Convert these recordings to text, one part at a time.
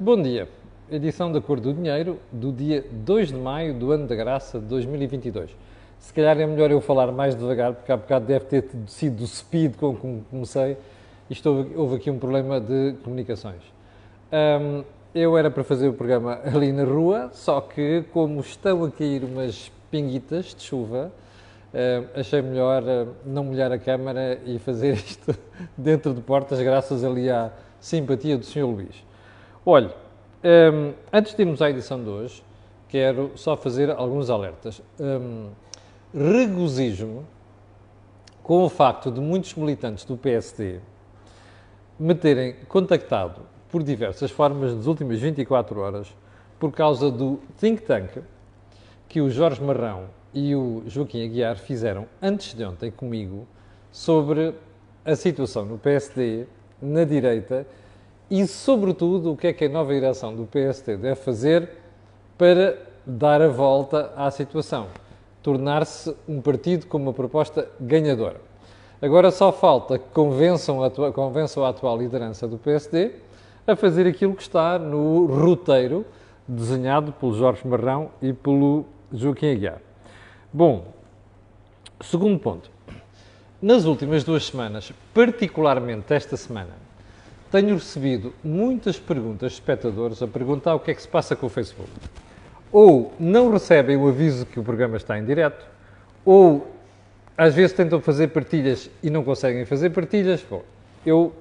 Bom dia. Edição da Cor do Dinheiro do dia 2 de maio do ano da graça de 2022. Se calhar é melhor eu falar mais devagar, porque há bocado deve ter sido o speed com que comecei. Isto houve, houve aqui um problema de comunicações. Um, eu era para fazer o programa ali na rua, só que como estão a cair umas pinguitas de chuva, achei melhor uh, não molhar a câmara e fazer isto dentro de portas, graças ali à simpatia do Sr. Luís. Olhe, um, antes de irmos à edição de hoje, quero só fazer alguns alertas. Um, Regozijo-me com o facto de muitos militantes do PSD me terem contactado por diversas formas nas últimas 24 horas por causa do think tank que o Jorge Marrão e o Joaquim Aguiar fizeram antes de ontem comigo sobre a situação no PSD, na direita e, sobretudo, o que é que a nova direção do PSD deve fazer para dar a volta à situação, tornar-se um partido com uma proposta ganhadora. Agora só falta que convençam a, convençam a atual liderança do PSD a fazer aquilo que está no roteiro desenhado pelo Jorge Marrão e pelo Joaquim Aguiar. Bom, segundo ponto. Nas últimas duas semanas, particularmente esta semana, tenho recebido muitas perguntas de espectadores a perguntar o que é que se passa com o Facebook. Ou não recebem o aviso que o programa está em direto, ou às vezes tentam fazer partilhas e não conseguem fazer partilhas. Bom, eu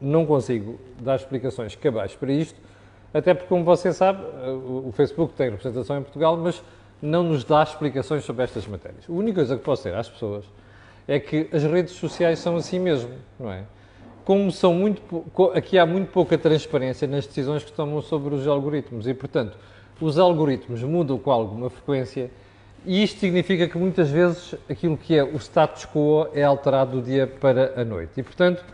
não consigo dar explicações cabais para isto, até porque, como você sabe, o Facebook tem representação em Portugal, mas não nos dá explicações sobre estas matérias. A única coisa que posso dizer às pessoas é que as redes sociais são assim mesmo, não é? Como são muito, aqui há muito pouca transparência nas decisões que tomam sobre os algoritmos e, portanto, os algoritmos mudam com alguma frequência e isto significa que muitas vezes aquilo que é o status quo é alterado do dia para a noite. E, portanto,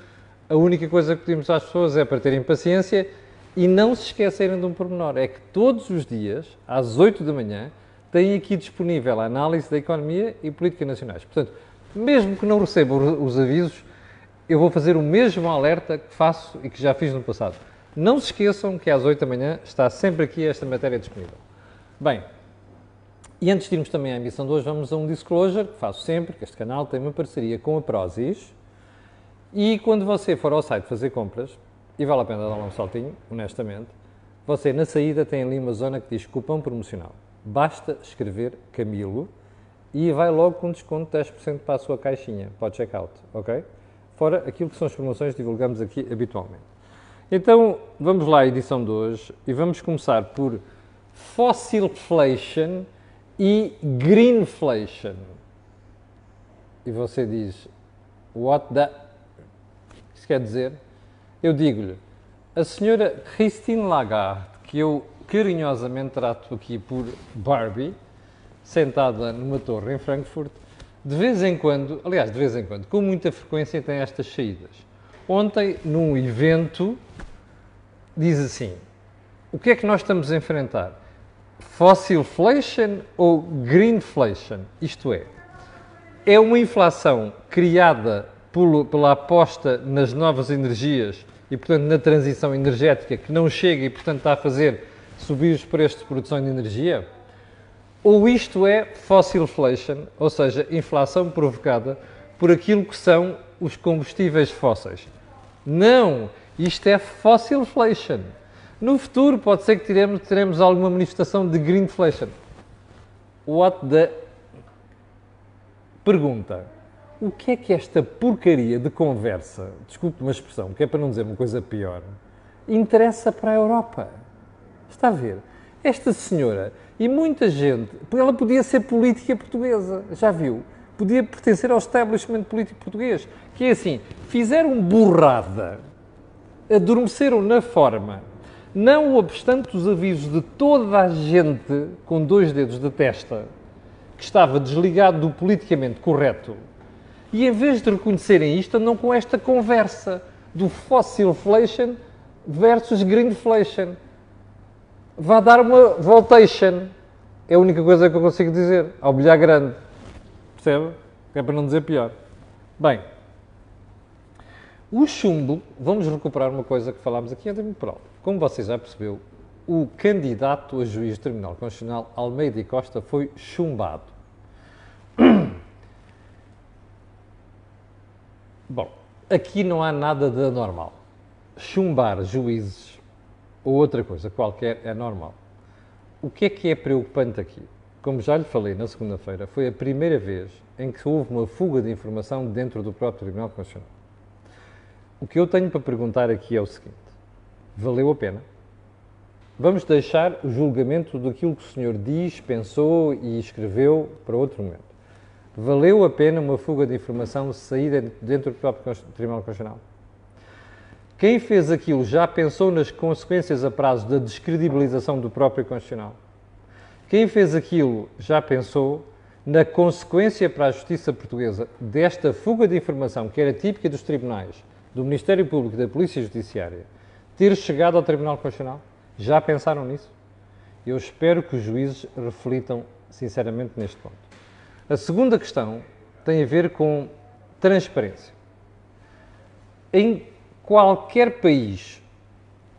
a única coisa que pedimos às pessoas é para terem paciência e não se esquecerem de um pormenor: é que todos os dias, às 8 da manhã, têm aqui disponível a análise da economia e política nacionais. Portanto, mesmo que não recebam os avisos, eu vou fazer o mesmo alerta que faço e que já fiz no passado. Não se esqueçam que às 8 da manhã está sempre aqui esta matéria disponível. Bem, e antes de irmos também à emissão de hoje, vamos a um disclosure que faço sempre, que este canal tem uma parceria com a Prozis. E quando você for ao site fazer compras, e vale a pena dar um saltinho, honestamente, você na saída tem ali uma zona que diz cupom promocional. Basta escrever Camilo e vai logo com desconto de 10% para a sua caixinha, para o checkout, ok? Fora aquilo que são as promoções que divulgamos aqui habitualmente. Então, vamos lá à edição de hoje e vamos começar por Fossilflation e Greenflation. E você diz, what the... Isso quer dizer? Eu digo-lhe, a senhora Christine Lagarde, que eu carinhosamente trato aqui por Barbie, sentada numa torre em Frankfurt, de vez em quando, aliás, de vez em quando, com muita frequência tem estas saídas. Ontem, num evento, diz assim: o que é que nós estamos a enfrentar? Fossilflation ou greenflation? Isto é, é uma inflação criada pela aposta nas novas energias e, portanto, na transição energética que não chega e, portanto, está a fazer subir os preços de produção de energia? Ou isto é fossilflation, ou seja, inflação provocada por aquilo que são os combustíveis fósseis? Não, isto é fossilflation. No futuro pode ser que teremos, teremos alguma manifestação de greenflation. What the... Pergunta. O que é que esta porcaria de conversa, desculpe uma expressão, que é para não dizer uma coisa pior, interessa para a Europa? Está a ver? Esta senhora e muita gente, ela podia ser política portuguesa, já viu? Podia pertencer ao establishment político português, que é assim, fizeram burrada, adormeceram na forma, não obstante os avisos de toda a gente com dois dedos de testa, que estava desligado do politicamente correto, e em vez de reconhecerem isto, andam com esta conversa do fossilflation versus greenflation vá dar uma voltation. É a única coisa que eu consigo dizer, ao bilhar grande. Percebe? É para não dizer pior. Bem, O chumbo, vamos recuperar uma coisa que falámos aqui antes alto. Como você já percebeu, o candidato a juiz do Tribunal Constitucional, Almeida e Costa, foi chumbado. Bom, aqui não há nada de anormal. Chumbar juízes ou outra coisa qualquer é normal. O que é que é preocupante aqui? Como já lhe falei na segunda-feira, foi a primeira vez em que houve uma fuga de informação dentro do próprio Tribunal Constitucional. O que eu tenho para perguntar aqui é o seguinte: valeu a pena? Vamos deixar o julgamento daquilo que o senhor diz, pensou e escreveu para outro momento. Valeu a pena uma fuga de informação sair dentro do próprio Tribunal Constitucional? Quem fez aquilo já pensou nas consequências a prazo da descredibilização do próprio Constitucional? Quem fez aquilo já pensou na consequência para a justiça portuguesa desta fuga de informação que era típica dos tribunais, do Ministério Público e da Polícia Judiciária, ter chegado ao Tribunal Constitucional? Já pensaram nisso? Eu espero que os juízes reflitam sinceramente neste ponto. A segunda questão tem a ver com transparência. Em qualquer país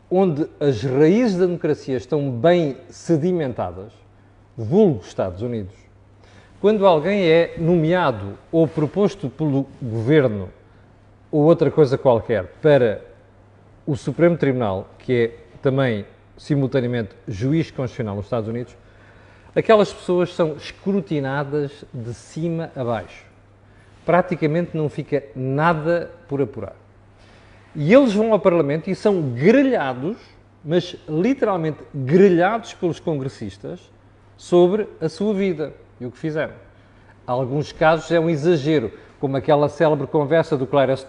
onde as raízes da democracia estão bem sedimentadas, vulgo Estados Unidos, quando alguém é nomeado ou proposto pelo governo ou outra coisa qualquer para o Supremo Tribunal, que é também simultaneamente juiz constitucional nos Estados Unidos, aquelas pessoas são escrutinadas de cima a baixo. Praticamente não fica nada por apurar. E eles vão ao Parlamento e são grelhados, mas literalmente grelhados pelos congressistas sobre a sua vida e o que fizeram. Alguns casos é um exagero, como aquela célebre conversa do Clarence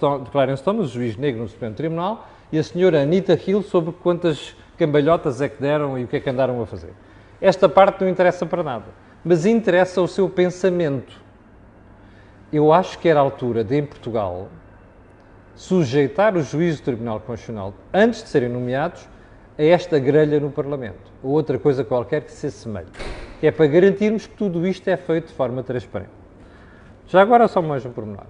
Thomas, juiz negro no Supremo Tribunal, e a senhora Anita Hill sobre quantas cambalhotas é que deram e o que é que andaram a fazer. Esta parte não interessa para nada, mas interessa o seu pensamento. Eu acho que era a altura de, em Portugal, sujeitar os juízes do Tribunal Constitucional, antes de serem nomeados, a esta grelha no Parlamento, ou outra coisa qualquer que se assemelhe, que é para garantirmos que tudo isto é feito de forma transparente. Já agora só mais um pormenor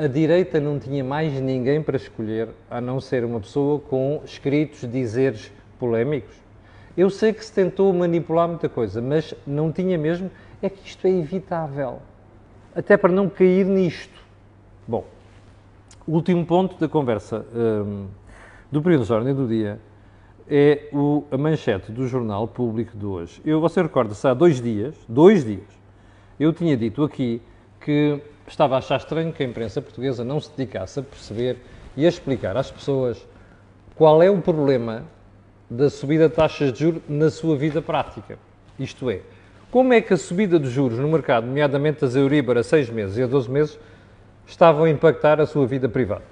a direita não tinha mais ninguém para escolher a não ser uma pessoa com escritos, dizeres polémicos. Eu sei que se tentou manipular muita coisa, mas não tinha mesmo. É que isto é evitável. Até para não cair nisto. Bom, o último ponto da conversa um, do período de ordem do dia é o, a manchete do Jornal Público de hoje. Eu, você recorda-se, há dois dias, dois dias, eu tinha dito aqui que estava a achar estranho que a imprensa portuguesa não se dedicasse a perceber e a explicar às pessoas qual é o problema da subida de taxas de juros na sua vida prática. Isto é, como é que a subida de juros no mercado, nomeadamente as Euribor a 6 meses e a 12 meses, estavam a impactar a sua vida privada.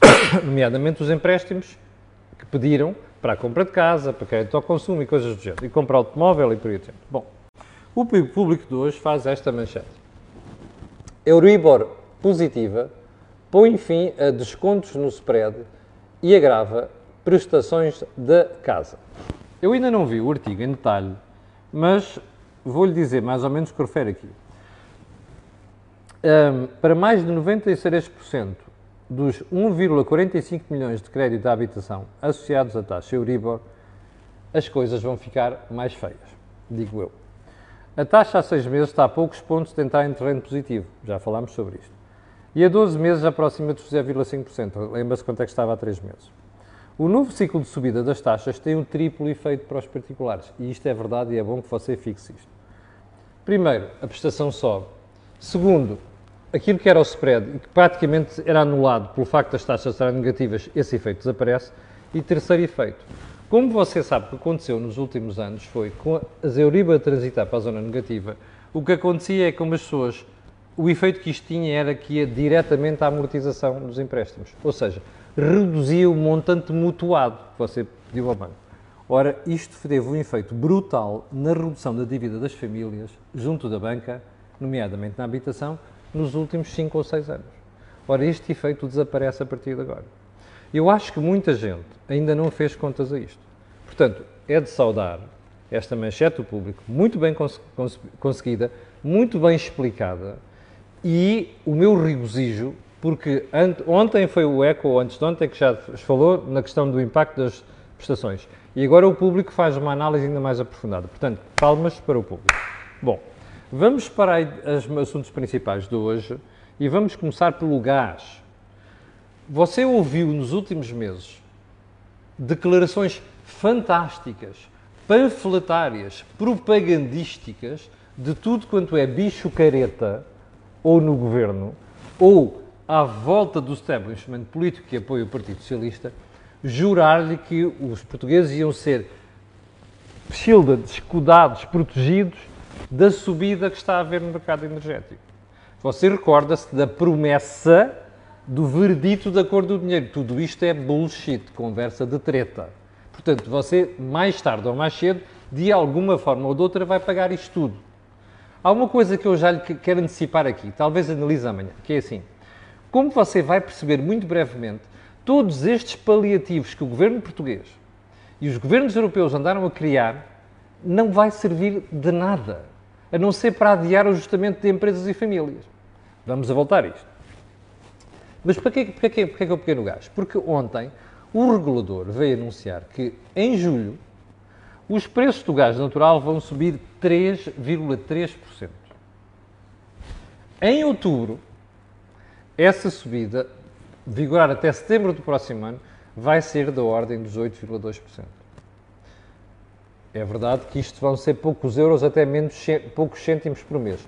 nomeadamente os empréstimos que pediram para a compra de casa, para crédito ao consumo e coisas do género, e comprar automóvel e por aí adiante. Bom, o público de hoje faz esta manchete. Euribor positiva põe fim a descontos no spread e agrava prestações da casa. Eu ainda não vi o artigo em detalhe, mas vou-lhe dizer mais ou menos o que refere aqui. Um, para mais de 96% dos 1,45 milhões de crédito à habitação associados à taxa Euribor, as coisas vão ficar mais feias, digo eu. A taxa a 6 meses está a poucos pontos de entrar em terreno positivo, já falámos sobre isto. E a 12 meses aproxima dos 0,5%, lembra-se quanto é que estava há 3 meses. O novo ciclo de subida das taxas tem um triplo efeito para os particulares, e isto é verdade e é bom que você fixe isto. Primeiro, a prestação sobe. Segundo, aquilo que era o spread e que praticamente era anulado pelo facto das taxas estarem negativas, esse efeito desaparece. E terceiro efeito, como você sabe o que aconteceu nos últimos anos foi, com as Euribor a transitar para a zona negativa, o que acontecia é que as pessoas, o efeito que isto tinha era que ia diretamente à amortização dos empréstimos. Ou seja, reduzia o montante mutuado que você pediu ao banco. Ora, isto teve um efeito brutal na redução da dívida das famílias junto da banca, nomeadamente na habitação, nos últimos 5 ou 6 anos. Ora, este efeito desaparece a partir de agora. Eu acho que muita gente ainda não fez contas a isto. Portanto, é de saudar esta manchete do público, muito bem cons conseguida, muito bem explicada, e o meu regozijo porque ontem foi o ECO, ou antes de ontem, que já falou na questão do impacto das prestações. E agora o público faz uma análise ainda mais aprofundada. Portanto, palmas para o público. Bom, vamos para os assuntos principais de hoje e vamos começar pelo gás. Você ouviu nos últimos meses declarações fantásticas, panfletárias, propagandísticas de tudo quanto é bicho careta ou no governo ou à volta do establishment político que apoia o Partido Socialista, jurar-lhe que os portugueses iam ser shielded, escudados, protegidos da subida que está a haver no mercado energético. Você recorda-se da promessa do veredito da cor do dinheiro. Tudo isto é bullshit, conversa de treta. Portanto, você, mais tarde ou mais cedo, de alguma forma ou de outra, vai pagar isto tudo. Há uma coisa que eu já lhe quero antecipar aqui, talvez analise amanhã, que é assim. Como você vai perceber muito brevemente, todos estes paliativos que o governo português e os governos europeus andaram a criar não vai servir de nada, a não ser para adiar o ajustamento de empresas e famílias. Vamos a voltar a isto. Mas para que, para que, para que é o pequeno gás? Porque ontem o regulador veio anunciar que em julho os preços do gás natural vão subir 3,3%. Em outubro, essa subida, vigorar até setembro do próximo ano, vai ser da ordem dos 8,2%. É verdade que isto vão ser poucos euros, até menos poucos cêntimos por mês.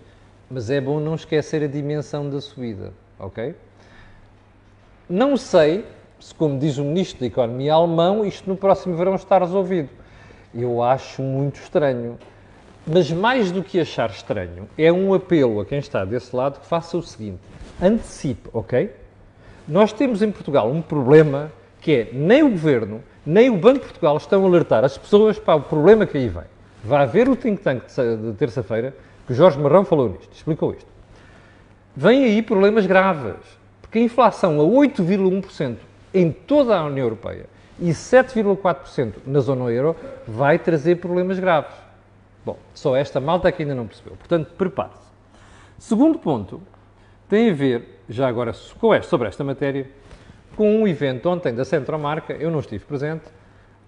Mas é bom não esquecer a dimensão da subida, ok? Não sei se, como diz o Ministro da Economia alemão, isto no próximo verão está resolvido. Eu acho muito estranho. Mas mais do que achar estranho, é um apelo a quem está desse lado que faça o seguinte: antecipe, ok? Nós temos em Portugal um problema que é nem o Governo, nem o Banco de Portugal estão a alertar as pessoas para o problema que aí vem. Vai haver o think tank de terça-feira, que o Jorge Marrão falou nisto, explicou isto. Vêm aí problemas graves, porque a inflação a 8,1% em toda a União Europeia e 7,4% na zona euro vai trazer problemas graves. Bom, só esta malta é que ainda não percebeu. Portanto, prepare-se. Segundo ponto, tem a ver, já agora sobre esta matéria, com um evento ontem da Centromarca, eu não estive presente,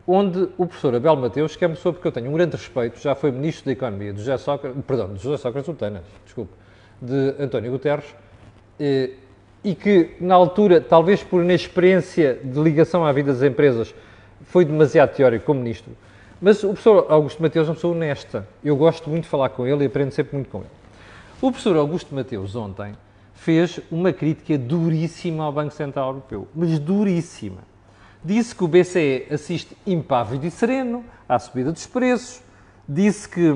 onde o professor Abel Mateus, que é uma pessoa porque eu tenho um grande respeito, já foi Ministro da Economia, de José Sócrates, perdão, de José Sócrates desculpe, de António Guterres, e, e que na altura, talvez por inexperiência de ligação à vida das empresas, foi demasiado teórico como Ministro. Mas o professor Augusto Mateus é uma pessoa honesta. Eu gosto muito de falar com ele e aprendo sempre muito com ele. O professor Augusto Mateus, ontem, fez uma crítica duríssima ao Banco Central Europeu, mas duríssima. Disse que o BCE assiste impávido e sereno à subida dos preços, disse que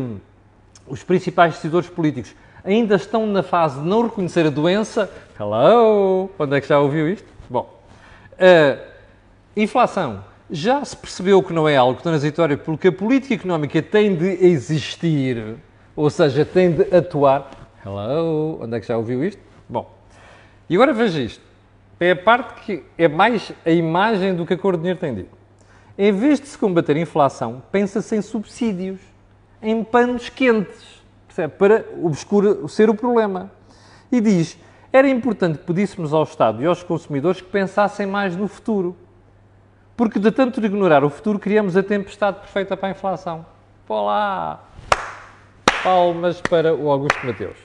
os principais decisores políticos ainda estão na fase de não reconhecer a doença. Hello! Onde é que já ouviu isto? Bom, a inflação já se percebeu que não é algo transitório porque a política económica tem de existir, ou seja, tem de atuar. Hello! Onde é que já ouviu isto? Bom, e agora veja isto. É a parte que é mais a imagem do que a cor do dinheiro tem dito. Em vez de se combater a inflação, pensa-se em subsídios, em panos quentes, percebe? para obscurecer o problema. E diz, era importante que pedíssemos ao Estado e aos consumidores que pensassem mais no futuro. Porque de tanto ignorar o futuro, criamos a tempestade perfeita para a inflação. Pô lá! Palmas para o Augusto Mateus.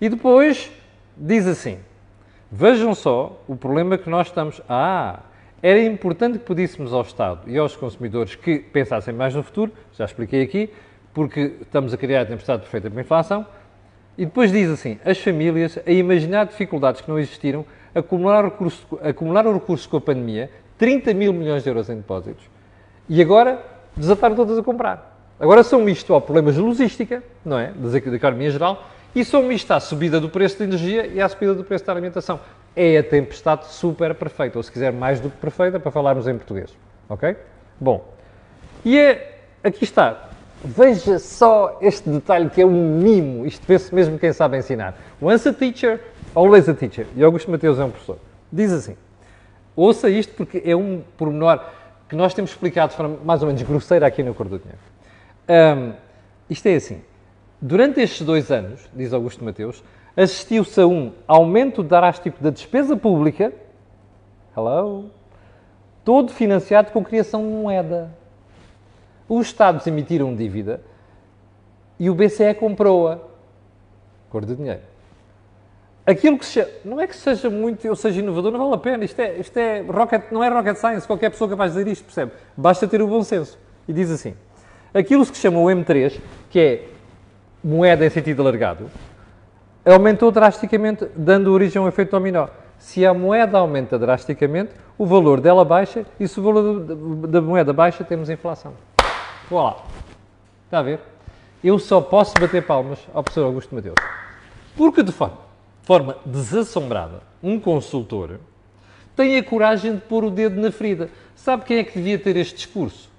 E depois diz assim: Vejam só o problema que nós estamos. Ah, era importante que pedíssemos ao Estado e aos consumidores que pensassem mais no futuro, já expliquei aqui, porque estamos a criar a tempestade perfeita para a inflação. E depois diz assim: as famílias, a imaginar dificuldades que não existiram, acumularam recursos, acumularam recursos com a pandemia, 30 mil milhões de euros em depósitos, e agora desataram todas a comprar. Agora são isto ao problemas de logística, não é? Da economia geral, e soma isto à subida do preço da energia e à subida do preço da alimentação. É a tempestade super perfeita, ou se quiser mais do que perfeita, para falarmos em português. Ok? Bom, e é, aqui está. Veja só este detalhe que é um mimo. Isto vê-se mesmo quem sabe ensinar. Once a teacher, always a teacher. E Augusto Mateus é um professor. Diz assim, ouça isto porque é um pormenor que nós temos explicado de forma mais ou menos grosseira aqui no Cor do Dinheiro. Um, isto é assim, Durante estes dois anos, diz Augusto Mateus, assistiu-se a um aumento drástico da despesa pública, hello, todo financiado com criação de moeda. Os Estados emitiram dívida e o BCE comprou-a. Cor de dinheiro. Aquilo que se chama, não é que seja muito, ou seja inovador, não vale a pena. Isto é, isto é rocket, não é rocket science, qualquer pessoa capaz de dizer isto, percebe? Basta ter o bom senso. E diz assim: aquilo que se chama o M3, que é moeda em sentido alargado, aumentou drasticamente, dando origem a um efeito dominó. Se a moeda aumenta drasticamente, o valor dela baixa e se o valor da moeda baixa, temos inflação. Lá. Está a ver? Eu só posso bater palmas ao professor Augusto Mateus. Porque, de forma, forma desassombrada, um consultor tem a coragem de pôr o dedo na ferida. Sabe quem é que devia ter este discurso?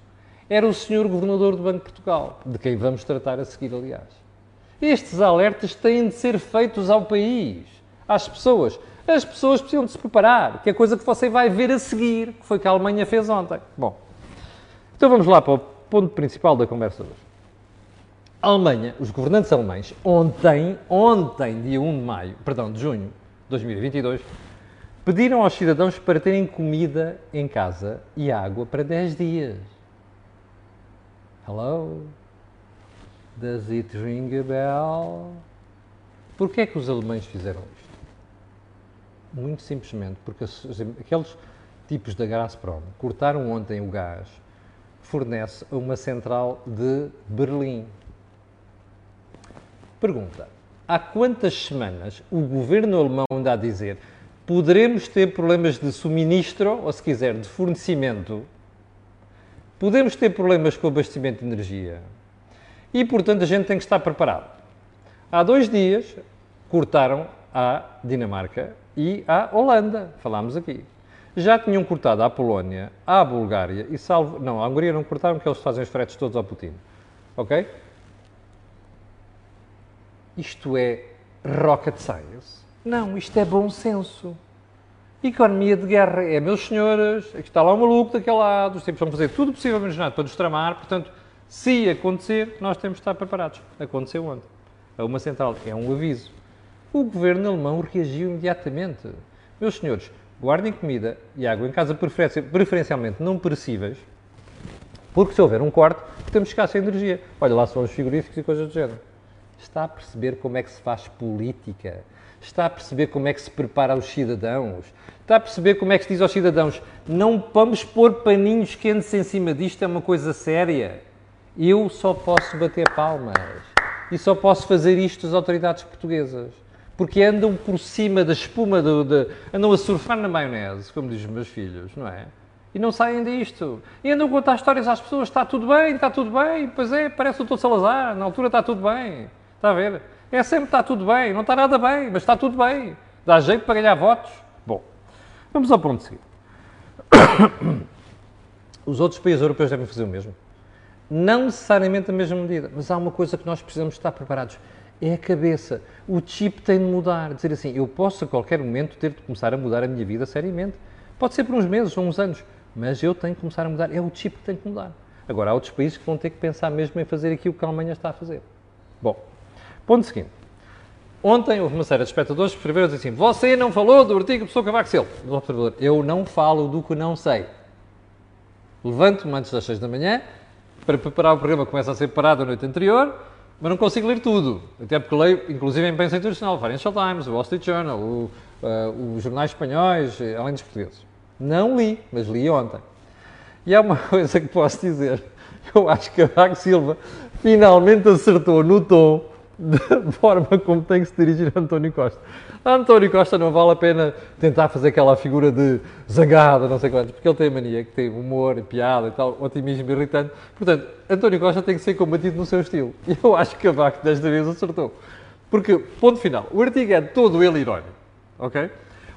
Era o senhor governador do Banco de Portugal, de quem vamos tratar a seguir, aliás. Estes alertas têm de ser feitos ao país, às pessoas. As pessoas precisam de se preparar, que é coisa que você vai ver a seguir, que foi que a Alemanha fez ontem. Bom, então vamos lá para o ponto principal da conversa hoje. A Alemanha, os governantes alemães, ontem, ontem, dia 1 de maio, perdão, de junho de 2022, pediram aos cidadãos para terem comida em casa e água para 10 dias. Hello? Does it ring a bell? Porquê é que os alemães fizeram isto? Muito simplesmente porque aqueles tipos da Gazprom cortaram ontem o gás fornece a uma central de Berlim. Pergunta: há quantas semanas o governo alemão anda a dizer poderemos ter problemas de suministro, ou se quiser, de fornecimento, podemos ter problemas com o abastecimento de energia e, portanto, a gente tem que estar preparado. Há dois dias cortaram a Dinamarca e a Holanda, falámos aqui. Já tinham cortado à Polónia, à Bulgária e salvo. Não, a Hungria não cortaram porque eles fazem os fretes todos ao Putin. Ok? Isto é rocket science? Não, isto é bom senso. Economia de guerra é, meus senhores, aqui está lá um maluco daquele lado, os tipos vão fazer tudo possível para nos tramar, portanto, se acontecer, nós temos de estar preparados. Aconteceu ontem. A uma central é um aviso. O governo alemão reagiu imediatamente. Meus senhores, guardem comida e água em casa, preferencialmente não perecíveis, porque se houver um corte, temos que ficar sem energia. Olha lá são os frigoríficos e coisas do género. Está a perceber como é que se faz política? Está a perceber como é que se prepara os cidadãos? Está a perceber como é que se diz aos cidadãos: não vamos pôr paninhos quentes em cima disto, é uma coisa séria. Eu só posso bater palmas e só posso fazer isto as autoridades portuguesas. Porque andam por cima da espuma, do, de, andam a surfar na maionese, como dizem os meus filhos, não é? E não saem disto. E andam a contar histórias às pessoas: está tudo bem, está tudo bem. Pois é, parece o Dr. Salazar, na altura está tudo bem. Está a ver? É sempre está tudo bem, não está nada bem, mas está tudo bem. Dá jeito para ganhar votos. Bom, vamos ao ponto seguinte. Os outros países europeus devem fazer o mesmo. Não necessariamente a mesma medida, mas há uma coisa que nós precisamos estar preparados. É a cabeça. O chip tem de mudar. Dizer assim, eu posso a qualquer momento ter de começar a mudar a minha vida seriamente. Pode ser por uns meses ou uns anos, mas eu tenho que começar a mudar. É o chip que tem que mudar. Agora, há outros países que vão ter que pensar mesmo em fazer aquilo que a Alemanha está a fazer. Bom, Ponto seguinte. Ontem houve uma série de espectadores que escreveram assim: Você não falou do artigo do professor Cavaco Silva. Do observador, eu não falo do que não sei. Levanto-me antes das 6 da manhã para preparar o programa, começa a ser parado a noite anterior, mas não consigo ler tudo. Até porque leio, inclusive, em imprensa internacional, o Financial Times, o Wall Street Journal, o, uh, os jornais espanhóis, eh, além dos portugueses. Não li, mas li ontem. E há uma coisa que posso dizer. Eu acho que Cavaco Silva finalmente acertou no tom da forma como tem que se dirigir a António Costa. A António Costa não vale a pena tentar fazer aquela figura de zangada, não sei quantos, porque ele tem mania que tem humor, piada e tal, otimismo irritante. Portanto, António Costa tem que ser combatido no seu estilo. E eu acho que Cavaco desta vez acertou. Porque, ponto final, o artigo é todo ele irónico, ok?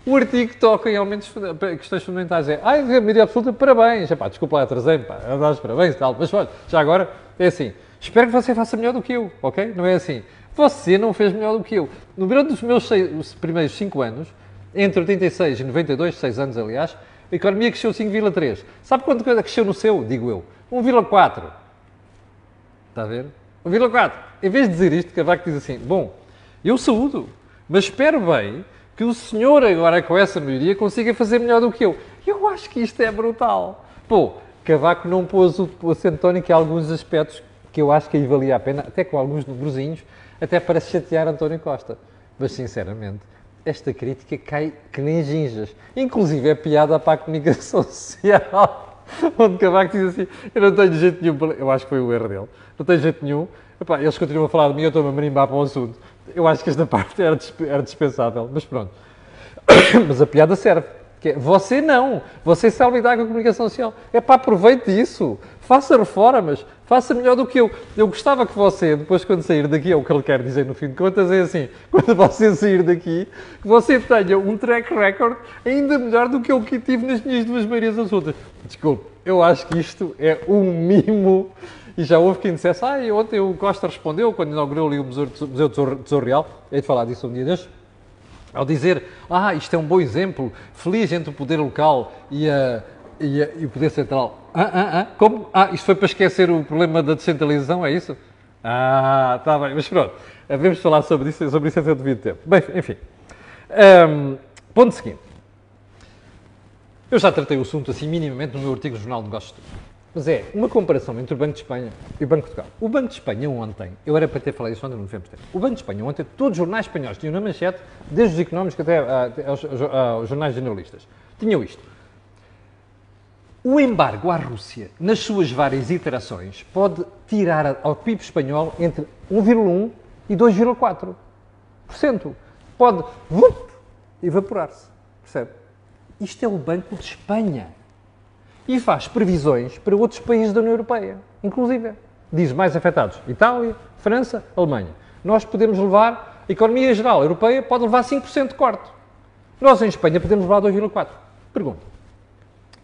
O artigo toca em aumentos, questões fundamentais. É, ai, maioria absoluta, parabéns. Epá, desculpa lá, atrasei-me, pá, parabéns e tal. Mas olha, já agora, é assim, Espero que você faça melhor do que eu, ok? Não é assim. Você não fez melhor do que eu. No durante dos meus seis, primeiros 5 anos, entre 86 e 92, 6 anos aliás, a economia cresceu 5,3. Sabe quanto cresceu no seu? Digo eu. 1,4. Está a ver? 1,4. Em vez de dizer isto, Cavaco diz assim: Bom, eu saúdo, Mas espero bem que o senhor, agora com essa maioria, consiga fazer melhor do que eu. Eu acho que isto é brutal. Pô, Cavaco não pôs o acento tónico em alguns aspectos que eu acho que aí valia a pena, até com alguns númerozinhos, até para chatear António Costa. Mas, sinceramente, esta crítica cai que nem ginjas. Inclusive é piada para a comunicação social, onde Cavaco diz assim, eu não tenho jeito nenhum, para... eu acho que foi o erro dele, não tenho jeito nenhum, Epá, eles continuam a falar de mim, eu estou-me a marimbar para o assunto. Eu acho que esta parte era, era dispensável, mas pronto. mas a piada serve. Que é, você não, você sabe lidar com a comunicação social. É para aproveite isso, faça reformas, faça melhor do que eu. Eu gostava que você, depois quando sair daqui, é o que ele quer dizer no fim de contas, é assim, quando você sair daqui, que você tenha um track record ainda melhor do que eu que tive nas minhas duas maiorias absolutas. Desculpe, eu acho que isto é um mimo e já houve quem dissesse, ah, ontem o Costa respondeu, quando inaugurou ali o Museu, do Tesouro Real, hei de falar disso um dia destes, ao dizer, ah, isto é um bom exemplo, feliz entre o poder local e, a, e, a, e o poder central. Ah, ah, ah, como? Ah, isto foi para esquecer o problema da descentralização, é isso? Ah, está bem, mas pronto, devemos falar sobre isso, sobre isso até devido tempo. Bem, enfim. Um, ponto seguinte. Eu já tratei o assunto assim minimamente no meu artigo do Jornal de Negócios mas é uma comparação entre o Banco de Espanha e o Banco de Portugal. O Banco de Espanha ontem, eu era para ter falado isso ontem, não tivemos tempo. O Banco de Espanha ontem, todos os jornais espanhóis tinham na manchete, desde os económicos até uh, aos, aos, aos jornais generalistas, tinham isto. O embargo à Rússia, nas suas várias iterações, pode tirar ao PIB espanhol entre 1,1% e 2,4%. Pode evaporar-se. Percebe? Isto é o Banco de Espanha e faz previsões para outros países da União Europeia, inclusive. Diz mais afetados: Itália, França, Alemanha. Nós podemos levar, a economia geral europeia pode levar 5% de corte. Nós em Espanha podemos levar 2,4%. Pergunta: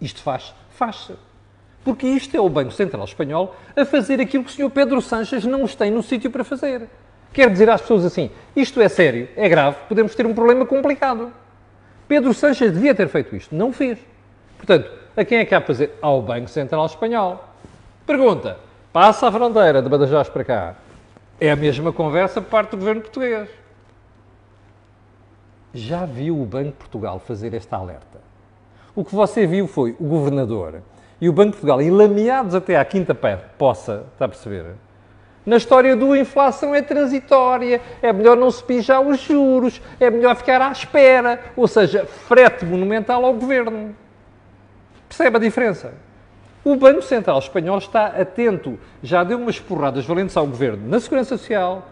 isto faz? Faz-se. Porque isto é o Banco Central Espanhol a fazer aquilo que o Sr. Pedro Sanches não tem no sítio para fazer. Quer dizer às pessoas assim: isto é sério, é grave, podemos ter um problema complicado. Pedro Sanches devia ter feito isto, não fez. Portanto, a quem é que há a fazer? Ao Banco Central Espanhol. Pergunta: passa a fronteira de Badajoz para cá. É a mesma conversa por parte do governo português. Já viu o Banco de Portugal fazer esta alerta? O que você viu foi o governador e o Banco de Portugal enlameados até à quinta poça, está a perceber? Na história do inflação é transitória, é melhor não se pijar os juros, é melhor ficar à espera, ou seja, frete monumental ao governo. Percebe a diferença? O Banco Central Espanhol está atento, já deu umas porradas valentes ao Governo na Segurança Social,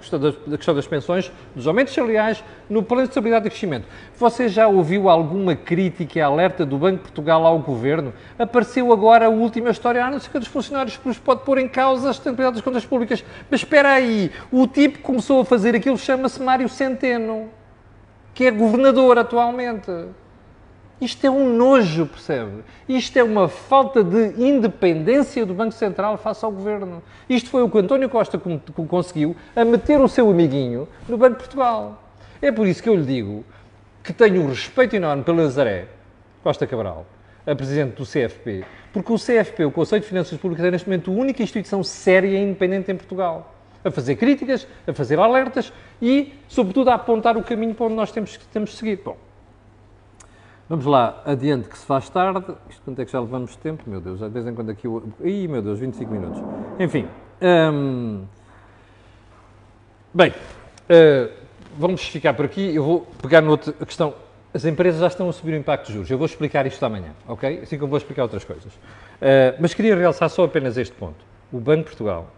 na questão das pensões, dos aumentos salariais, no plano de estabilidade e crescimento. Você já ouviu alguma crítica e alerta do Banco de Portugal ao Governo? Apareceu agora a última história, ah, não sei que dos funcionários públicos pode pôr em causa a sustentabilidade das contas públicas. Mas espera aí, o tipo que começou a fazer aquilo chama-se Mário Centeno, que é governador atualmente. Isto é um nojo, percebe? Isto é uma falta de independência do Banco Central face ao Governo. Isto foi o que António Costa conseguiu a meter o seu amiguinho no Banco de Portugal. É por isso que eu lhe digo que tenho um respeito enorme pelo Lazaré Costa Cabral, a Presidente do CFP, porque o CFP, o Conselho de Finanças Públicas, é neste momento a única instituição séria e independente em Portugal. A fazer críticas, a fazer alertas e, sobretudo, a apontar o caminho para onde nós temos, temos de seguir. Bom, Vamos lá, adiante que se faz tarde. Isto quanto é que já levamos tempo? Meu Deus, de vez em quando aqui. Ih, meu Deus, 25 minutos. Enfim. Hum... Bem, uh, vamos ficar por aqui. Eu vou pegar noutra questão. As empresas já estão a subir o impacto de juros. Eu vou explicar isto amanhã, ok? Assim como vou explicar outras coisas. Uh, mas queria realçar só apenas este ponto. O Banco de Portugal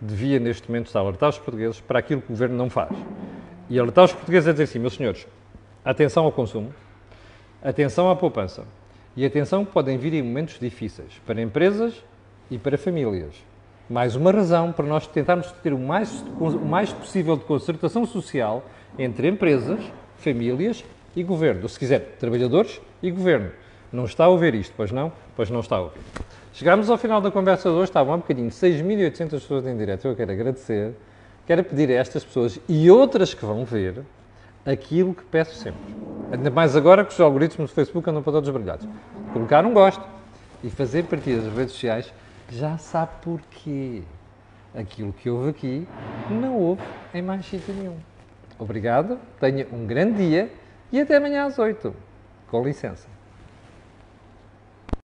devia, neste momento, estar a alertar os portugueses para aquilo que o Governo não faz. E alertar os portugueses a dizer assim, meus senhores, atenção ao consumo, Atenção à poupança. E atenção que podem vir em momentos difíceis para empresas e para famílias. Mais uma razão para nós tentarmos ter o mais, o mais possível de concertação social entre empresas, famílias e governo. Ou, se quiser, trabalhadores e governo. Não está a ouvir isto, pois não? Pois não está a ouvir. Chegámos ao final da conversa de hoje, estavam um bocadinho 6.800 pessoas em direto. Eu quero agradecer, quero pedir a estas pessoas e outras que vão ver aquilo que peço sempre. Ainda mais agora que os algoritmos do Facebook andam para todos brilhados. Colocar um gosto e fazer partidas das redes sociais já sabe porquê. Aquilo que houve aqui não houve em mais sítio nenhum. Obrigado, tenha um grande dia e até amanhã às 8. Com licença.